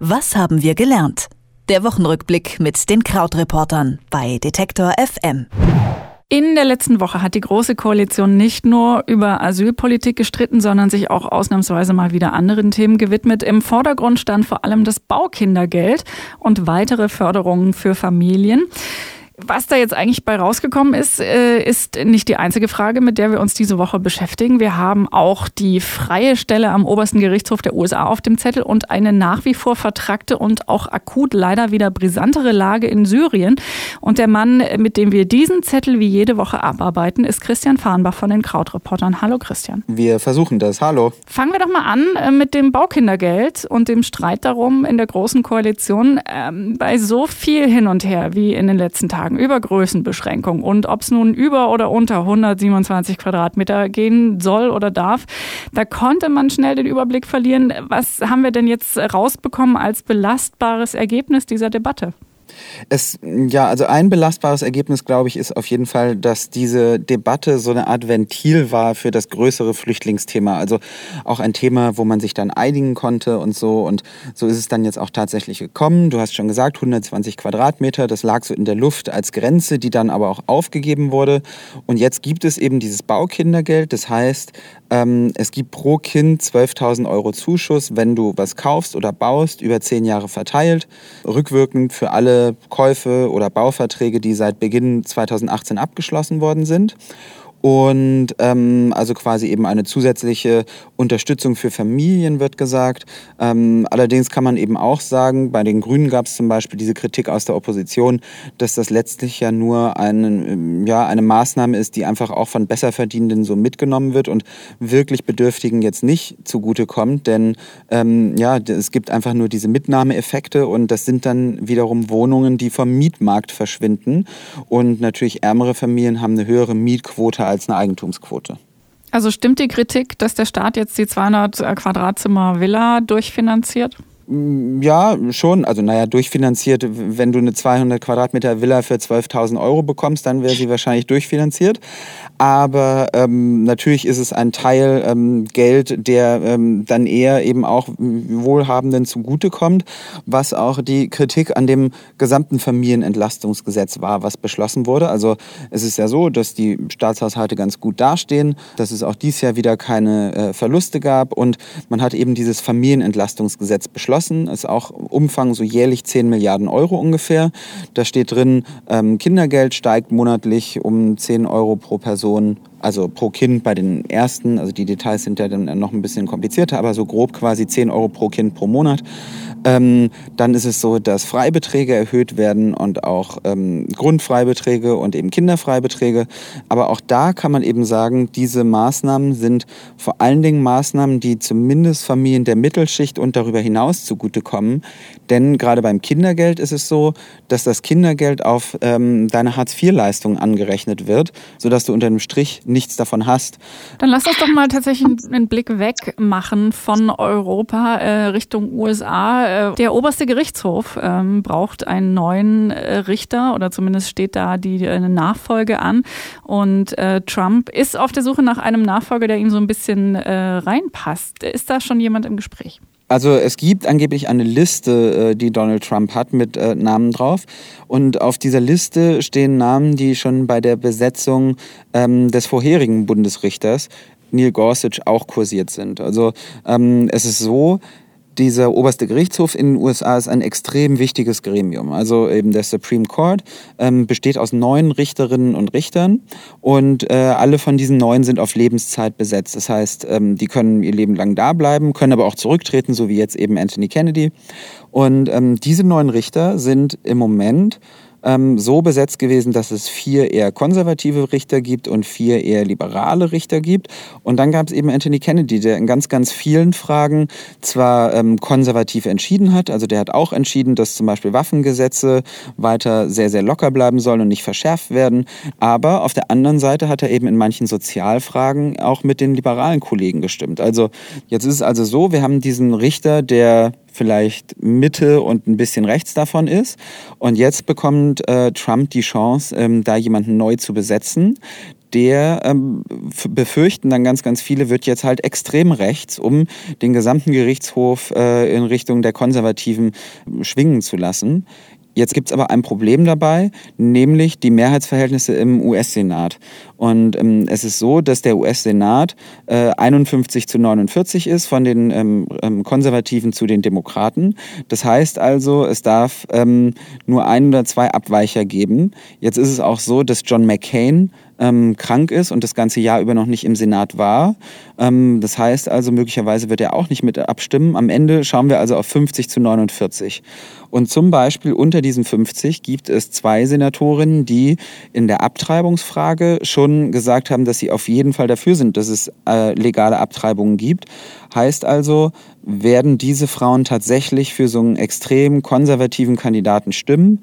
Was haben wir gelernt? Der Wochenrückblick mit den Krautreportern bei Detektor FM. In der letzten Woche hat die Große Koalition nicht nur über Asylpolitik gestritten, sondern sich auch ausnahmsweise mal wieder anderen Themen gewidmet. Im Vordergrund stand vor allem das Baukindergeld und weitere Förderungen für Familien. Was da jetzt eigentlich bei rausgekommen ist, äh, ist nicht die einzige Frage, mit der wir uns diese Woche beschäftigen. Wir haben auch die freie Stelle am obersten Gerichtshof der USA auf dem Zettel und eine nach wie vor vertrackte und auch akut leider wieder brisantere Lage in Syrien. Und der Mann, mit dem wir diesen Zettel wie jede Woche abarbeiten, ist Christian Farnbach von den Krautreportern. Hallo Christian. Wir versuchen das. Hallo. Fangen wir doch mal an äh, mit dem Baukindergeld und dem Streit darum in der Großen Koalition. Ähm, bei so viel hin und her wie in den letzten Tagen Fragen über Größenbeschränkung und ob es nun über oder unter 127 Quadratmeter gehen soll oder darf, da konnte man schnell den Überblick verlieren. Was haben wir denn jetzt rausbekommen als belastbares Ergebnis dieser Debatte? Es, ja, also ein belastbares Ergebnis, glaube ich, ist auf jeden Fall, dass diese Debatte so eine Art Ventil war für das größere Flüchtlingsthema. Also auch ein Thema, wo man sich dann einigen konnte und so. Und so ist es dann jetzt auch tatsächlich gekommen. Du hast schon gesagt, 120 Quadratmeter, das lag so in der Luft als Grenze, die dann aber auch aufgegeben wurde. Und jetzt gibt es eben dieses Baukindergeld. Das heißt, ähm, es gibt pro Kind 12.000 Euro Zuschuss, wenn du was kaufst oder baust, über zehn Jahre verteilt, rückwirkend für alle Käufe oder Bauverträge, die seit Beginn 2018 abgeschlossen worden sind und ähm, also quasi eben eine zusätzliche Unterstützung für Familien wird gesagt. Ähm, allerdings kann man eben auch sagen, bei den Grünen gab es zum Beispiel diese Kritik aus der Opposition, dass das letztlich ja nur eine, ja, eine Maßnahme ist, die einfach auch von Besserverdienenden so mitgenommen wird und wirklich Bedürftigen jetzt nicht zugutekommt, denn ähm, ja, es gibt einfach nur diese Mitnahmeeffekte und das sind dann wiederum Wohnungen, die vom Mietmarkt verschwinden und natürlich ärmere Familien haben eine höhere Mietquote als eine Eigentumsquote. Also stimmt die Kritik, dass der Staat jetzt die 200 Quadratzimmer Villa durchfinanziert? Mm, ja, schon. Also, naja, durchfinanziert. Wenn du eine 200 Quadratmeter Villa für 12.000 Euro bekommst, dann wäre sie wahrscheinlich durchfinanziert. Aber ähm, natürlich ist es ein Teil ähm, Geld, der ähm, dann eher eben auch Wohlhabenden zugutekommt, was auch die Kritik an dem gesamten Familienentlastungsgesetz war, was beschlossen wurde. Also es ist ja so, dass die Staatshaushalte ganz gut dastehen, dass es auch dieses Jahr wieder keine äh, Verluste gab und man hat eben dieses Familienentlastungsgesetz beschlossen. Es ist auch Umfang so jährlich 10 Milliarden Euro ungefähr. Da steht drin, ähm, Kindergeld steigt monatlich um 10 Euro pro Person, also pro Kind bei den ersten, also die Details sind ja dann noch ein bisschen komplizierter, aber so grob quasi 10 Euro pro Kind pro Monat. Ähm, dann ist es so, dass Freibeträge erhöht werden und auch ähm, Grundfreibeträge und eben Kinderfreibeträge. Aber auch da kann man eben sagen, diese Maßnahmen sind vor allen Dingen Maßnahmen, die zumindest Familien der Mittelschicht und darüber hinaus zugutekommen. Denn gerade beim Kindergeld ist es so, dass das Kindergeld auf ähm, deine Hartz-IV-Leistung angerechnet wird, sodass du unter dem Strich nichts davon hast. Dann lass uns doch mal tatsächlich einen Blick weg machen von Europa äh, Richtung USA. Äh, der oberste Gerichtshof ähm, braucht einen neuen äh, Richter oder zumindest steht da die, eine Nachfolge an. Und äh, Trump ist auf der Suche nach einem Nachfolger, der ihm so ein bisschen äh, reinpasst. Ist da schon jemand im Gespräch? Also es gibt angeblich eine Liste, die Donald Trump hat mit Namen drauf. Und auf dieser Liste stehen Namen, die schon bei der Besetzung ähm, des vorherigen Bundesrichters Neil Gorsuch auch kursiert sind. Also ähm, es ist so, dieser oberste Gerichtshof in den USA ist ein extrem wichtiges Gremium. Also eben der Supreme Court ähm, besteht aus neun Richterinnen und Richtern und äh, alle von diesen neun sind auf Lebenszeit besetzt. Das heißt, ähm, die können ihr Leben lang da bleiben, können aber auch zurücktreten, so wie jetzt eben Anthony Kennedy. Und ähm, diese neun Richter sind im Moment ähm, so besetzt gewesen, dass es vier eher konservative Richter gibt und vier eher liberale Richter gibt. Und dann gab es eben Anthony Kennedy, der in ganz, ganz vielen Fragen zwar ähm, konservativ entschieden hat, also der hat auch entschieden, dass zum Beispiel Waffengesetze weiter sehr, sehr locker bleiben sollen und nicht verschärft werden. Aber auf der anderen Seite hat er eben in manchen Sozialfragen auch mit den liberalen Kollegen gestimmt. Also jetzt ist es also so, wir haben diesen Richter, der vielleicht Mitte und ein bisschen rechts davon ist. Und jetzt bekommt äh, Trump die Chance, ähm, da jemanden neu zu besetzen, der ähm, befürchten dann ganz, ganz viele, wird jetzt halt extrem rechts, um den gesamten Gerichtshof äh, in Richtung der Konservativen schwingen zu lassen. Jetzt gibt es aber ein Problem dabei, nämlich die Mehrheitsverhältnisse im US-Senat. Und ähm, es ist so, dass der US-Senat äh, 51 zu 49 ist von den ähm, ähm, Konservativen zu den Demokraten. Das heißt also, es darf ähm, nur ein oder zwei Abweicher geben. Jetzt ist es auch so, dass John McCain ähm, krank ist und das ganze Jahr über noch nicht im Senat war. Ähm, das heißt also, möglicherweise wird er auch nicht mit abstimmen. Am Ende schauen wir also auf 50 zu 49. Und zum Beispiel unter diesen 50 gibt es zwei Senatorinnen, die in der Abtreibungsfrage schon gesagt haben, dass sie auf jeden Fall dafür sind, dass es äh, legale Abtreibungen gibt. Heißt also, werden diese Frauen tatsächlich für so einen extrem konservativen Kandidaten stimmen?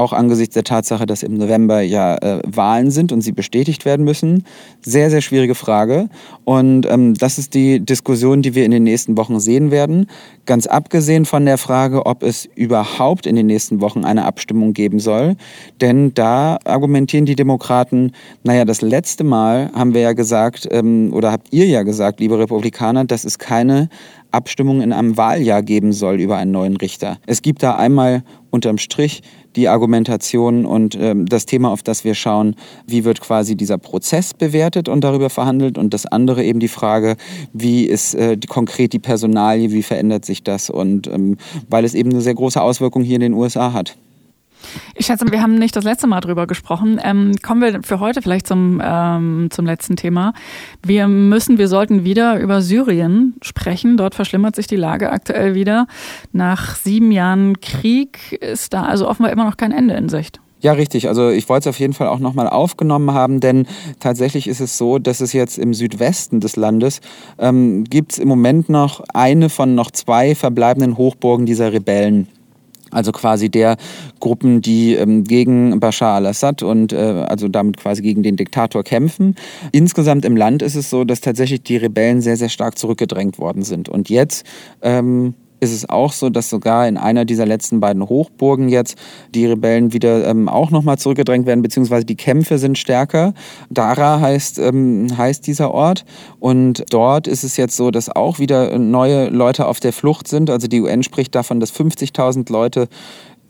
Auch angesichts der Tatsache, dass im November ja äh, Wahlen sind und sie bestätigt werden müssen. Sehr, sehr schwierige Frage. Und ähm, das ist die Diskussion, die wir in den nächsten Wochen sehen werden. Ganz abgesehen von der Frage, ob es überhaupt in den nächsten Wochen eine Abstimmung geben soll. Denn da argumentieren die Demokraten, naja, das letzte Mal haben wir ja gesagt, ähm, oder habt ihr ja gesagt, liebe Republikaner, dass es keine Abstimmung in einem Wahljahr geben soll über einen neuen Richter. Es gibt da einmal unterm Strich die Argumentation und ähm, das Thema, auf das wir schauen, wie wird quasi dieser Prozess bewertet und darüber verhandelt und das andere eben die Frage, wie ist äh, die, konkret die Personalie, wie verändert sich das und ähm, weil es eben eine sehr große Auswirkung hier in den USA hat. Ich schätze, wir haben nicht das letzte Mal drüber gesprochen. Ähm, kommen wir für heute vielleicht zum, ähm, zum letzten Thema. Wir müssen, wir sollten wieder über Syrien sprechen. Dort verschlimmert sich die Lage aktuell wieder. Nach sieben Jahren Krieg ist da also offenbar immer noch kein Ende in Sicht. Ja, richtig. Also ich wollte es auf jeden Fall auch nochmal aufgenommen haben, denn tatsächlich ist es so, dass es jetzt im Südwesten des Landes ähm, gibt es im Moment noch eine von noch zwei verbleibenden Hochburgen dieser Rebellen also quasi der Gruppen, die ähm, gegen Bashar al-Assad und äh, also damit quasi gegen den Diktator kämpfen. Insgesamt im Land ist es so, dass tatsächlich die Rebellen sehr, sehr stark zurückgedrängt worden sind. Und jetzt ähm, ist es auch so, dass sogar in einer dieser letzten beiden Hochburgen jetzt die Rebellen wieder ähm, auch nochmal zurückgedrängt werden, beziehungsweise die Kämpfe sind stärker. Dara heißt, ähm, heißt dieser Ort. Und dort ist es jetzt so, dass auch wieder neue Leute auf der Flucht sind. Also die UN spricht davon, dass 50.000 Leute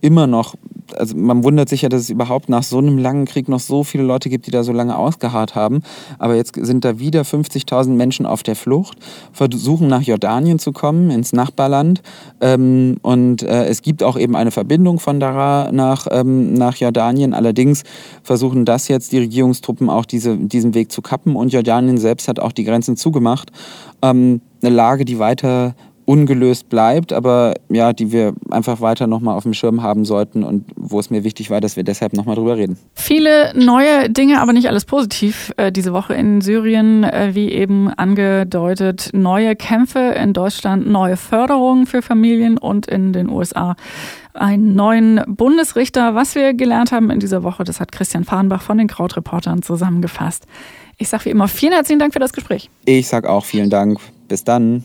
immer noch, also man wundert sich ja, dass es überhaupt nach so einem langen Krieg noch so viele Leute gibt, die da so lange ausgeharrt haben. Aber jetzt sind da wieder 50.000 Menschen auf der Flucht, versuchen nach Jordanien zu kommen, ins Nachbarland. Ähm, und äh, es gibt auch eben eine Verbindung von Dara nach, ähm, nach Jordanien. Allerdings versuchen das jetzt die Regierungstruppen auch diese, diesen Weg zu kappen. Und Jordanien selbst hat auch die Grenzen zugemacht. Ähm, eine Lage, die weiter ungelöst bleibt, aber ja, die wir einfach weiter nochmal auf dem Schirm haben sollten und wo es mir wichtig war, dass wir deshalb nochmal drüber reden. Viele neue Dinge, aber nicht alles positiv äh, diese Woche in Syrien, äh, wie eben angedeutet, neue Kämpfe in Deutschland, neue Förderungen für Familien und in den USA einen neuen Bundesrichter. Was wir gelernt haben in dieser Woche, das hat Christian Fahrenbach von den Krautreportern zusammengefasst. Ich sage wie immer vielen herzlichen Dank für das Gespräch. Ich sage auch vielen Dank. Bis dann.